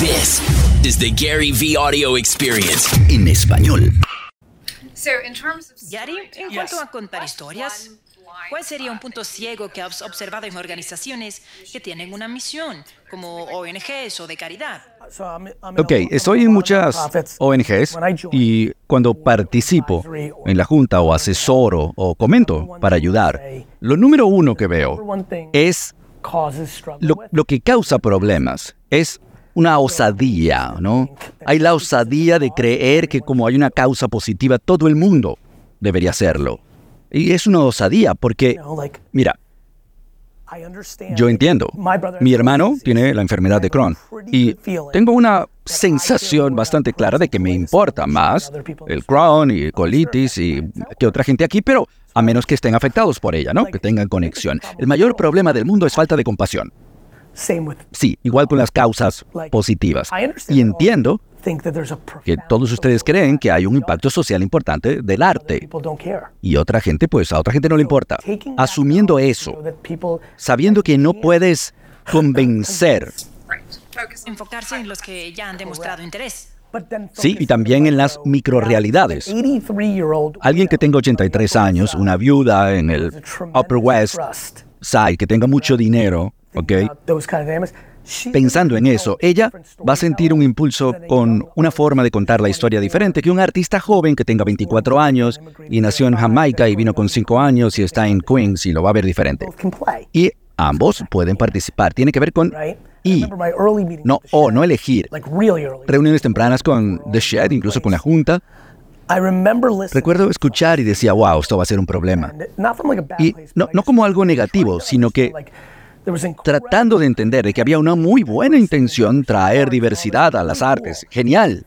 This is the Gary V audio experience en español. Gary, en cuanto a contar historias, ¿cuál sería un punto ciego que has observado en organizaciones que tienen una misión, como ONGs o de caridad? Ok, estoy en muchas ONGs y cuando participo en la junta o asesoro o comento para ayudar, lo número uno que veo es lo, lo que causa problemas. Es una osadía, ¿no? Hay la osadía de creer que como hay una causa positiva, todo el mundo debería hacerlo. Y es una osadía porque, mira, yo entiendo. Mi hermano tiene la enfermedad de Crohn y tengo una sensación bastante clara de que me importa más el Crohn y colitis y que otra gente aquí, pero a menos que estén afectados por ella, ¿no? Que tengan conexión. El mayor problema del mundo es falta de compasión. Sí, igual con las causas positivas. Y entiendo que todos ustedes creen que hay un impacto social importante del arte. Y otra gente, pues a otra gente no le importa. Asumiendo eso, sabiendo que no puedes convencer. Enfocarse en los que ya han demostrado interés. Sí, y también en las microrealidades. Alguien que tenga 83 años, una viuda en el Upper West Side, que tenga mucho dinero, ¿ok? Pensando en eso, ella va a sentir un impulso con una forma de contar la historia diferente que un artista joven que tenga 24 años y nació en Jamaica y vino con 5 años y está en Queens y lo va a ver diferente. Y ambos pueden participar. Tiene que ver con y, no o, no elegir. Reuniones tempranas con The Shed, incluso con la Junta. Recuerdo escuchar y decía, wow, esto va a ser un problema. Y no, no como algo negativo, sino que tratando de entender que había una muy buena intención traer diversidad a las artes. Genial.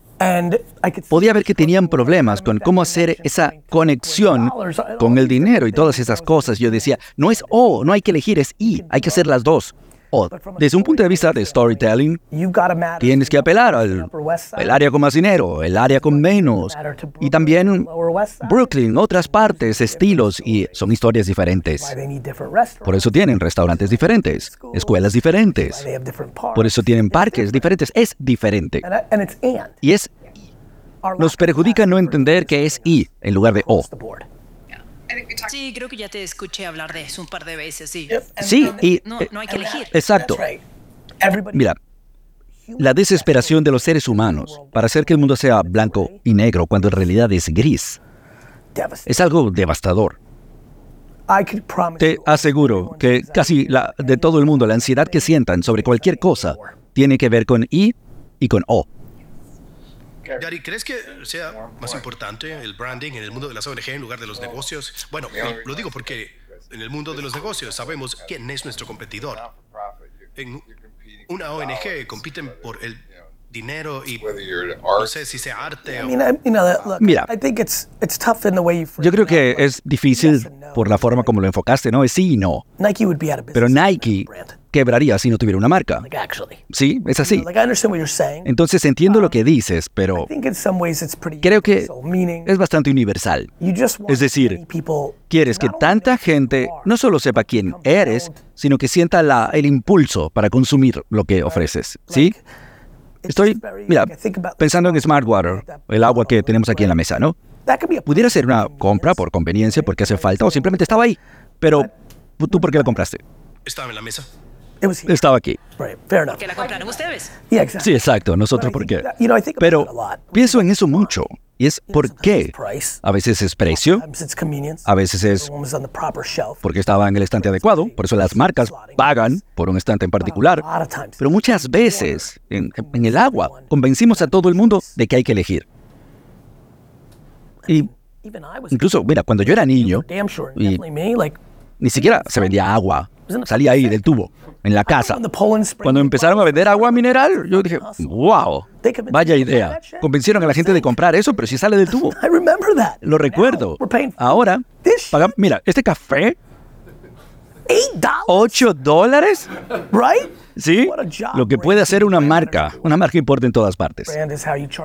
Podía ver que tenían problemas con cómo hacer esa conexión con el dinero y todas esas cosas. Yo decía, no es O, no hay que elegir, es I, hay que hacer las dos. Desde un punto de vista de storytelling, tienes que apelar al el área con más dinero, el área con menos, y también Brooklyn, otras partes, estilos, y son historias diferentes. Por eso tienen restaurantes diferentes, escuelas diferentes. Por eso tienen parques diferentes. Es diferente. Y es nos perjudica no entender que es I en lugar de O. Sí, creo que ya te escuché hablar de eso un par de veces, sí. Sí, y... No, no hay que elegir. Exacto. Mira, la desesperación de los seres humanos para hacer que el mundo sea blanco y negro cuando en realidad es gris es algo devastador. Te aseguro que casi la, de todo el mundo la ansiedad que sientan sobre cualquier cosa tiene que ver con I y con O. Gary, ¿crees que sea más importante el branding en el mundo de las ONG en lugar de los negocios? Bueno, lo digo porque en el mundo de los negocios sabemos quién es nuestro competidor. En una ONG compiten por el dinero y no sé si sea arte o... Mira, yo creo que es difícil por la forma como lo enfocaste, ¿no? Es sí y no. Pero Nike quebraría si no tuviera una marca. Sí, es así. Entonces entiendo lo que dices, pero creo que es bastante universal. Es decir, quieres que tanta gente no solo sepa quién eres, sino que sienta la, el impulso para consumir lo que ofreces. ¿Sí? Estoy, mira, pensando en Smart Water, el agua que tenemos aquí en la mesa, ¿no? Pudiera ser una compra por conveniencia, porque hace falta, o simplemente estaba ahí. Pero, ¿tú por qué la compraste? Estaba en la mesa. Estaba aquí. ¿Que la compraron ustedes? Sí, exacto. Nosotros por qué. Pero pienso en eso mucho. Y es por qué. A veces es precio, a veces es porque estaba en el estante adecuado, por eso las marcas pagan por un estante en particular. Pero muchas veces, en, en el agua, convencimos a todo el mundo de que hay que elegir. Y incluso, mira, cuando yo era niño, y ni siquiera se vendía agua Salí ahí del tubo, en la casa. Cuando empezaron a vender agua mineral, yo dije, wow, vaya idea. Convencieron a la gente de comprar eso, pero si sale del tubo. Lo recuerdo. Ahora, mira, este café, 8 dólares. ¿Sí? Lo que puede hacer una marca. Una marca importa en todas partes.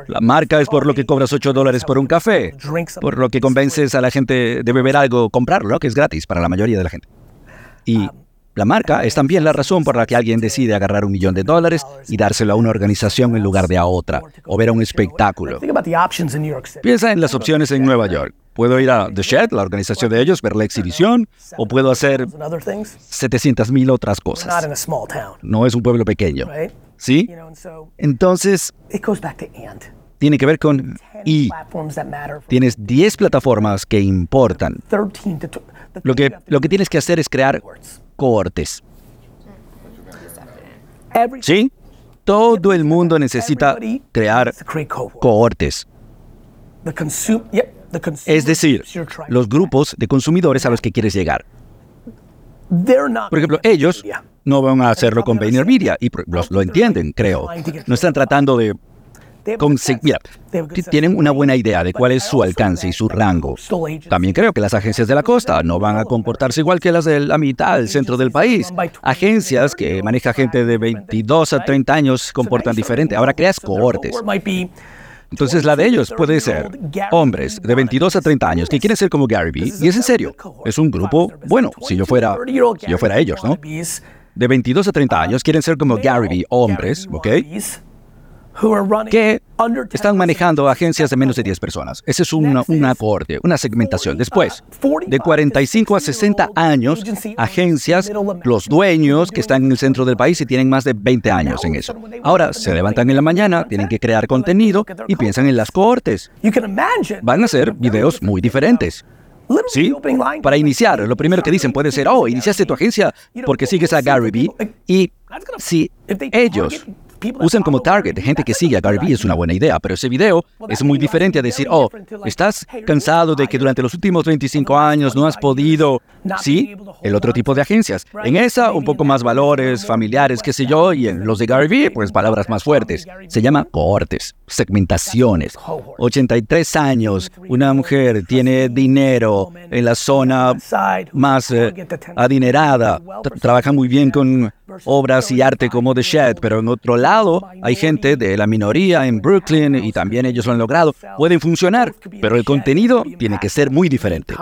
La marca es por lo que cobras 8 dólares por un café. Por lo que convences a la gente de beber algo, comprarlo, que es gratis para la mayoría de la gente. Y La marca es también la razón por la que alguien decide agarrar un millón de dólares y dárselo a una organización en lugar de a otra, o ver un espectáculo. Piensa en las opciones en Nueva York. Puedo ir a The Shed, la organización de ellos, ver la exhibición, o puedo hacer 700.000 otras cosas. No es un pueblo pequeño. ¿Sí? Entonces, tiene que ver con y. Tienes 10 plataformas que importan. Lo que, lo que tienes que hacer es crear cohortes. ¿Sí? Todo el mundo necesita crear cohortes. Es decir, los grupos de consumidores a los que quieres llegar. Por ejemplo, ellos no van a hacerlo con VaynerMedia y lo entienden, creo. No están tratando de Mira, tienen una buena idea de cuál es su alcance y su rango. También creo que las agencias de la costa no van a comportarse igual que las de la mitad del centro del país. Agencias que maneja gente de 22 a 30 años comportan diferente. Ahora creas cohortes. Entonces la de ellos puede ser hombres de 22 a 30 años que quieren ser como Gary Vee. Y es en serio. Es un grupo, bueno, si yo fuera, si yo fuera ellos, ¿no? De 22 a 30 años quieren ser como Gary Vee, hombres, ¿ok? Que están manejando agencias de menos de 10 personas. Ese es un, un acorde, una segmentación. Después, de 45 a 60 años, agencias, los dueños que están en el centro del país y tienen más de 20 años en eso. Ahora, se levantan en la mañana, tienen que crear contenido y piensan en las cohortes. Van a ser videos muy diferentes. ¿Sí? Para iniciar, lo primero que dicen puede ser, oh, iniciaste tu agencia porque sigues a Gary Vee. Y si ellos usan como target gente que sigue a Gary es una buena idea, pero ese video es muy diferente a decir, oh, ¿estás cansado de que durante los últimos 25 años no has podido? Sí, el otro tipo de agencias. En esa, un poco más valores familiares, qué sé yo, y en los de Gary Vee, pues palabras más fuertes. Se llama cohortes, segmentaciones. 83 años, una mujer tiene dinero en la zona más eh, adinerada, trabaja muy bien con obras y arte como The Shed, pero en otro lado hay gente de la minoría en Brooklyn y también ellos lo han logrado. Pueden funcionar, pero el contenido tiene que ser muy diferente.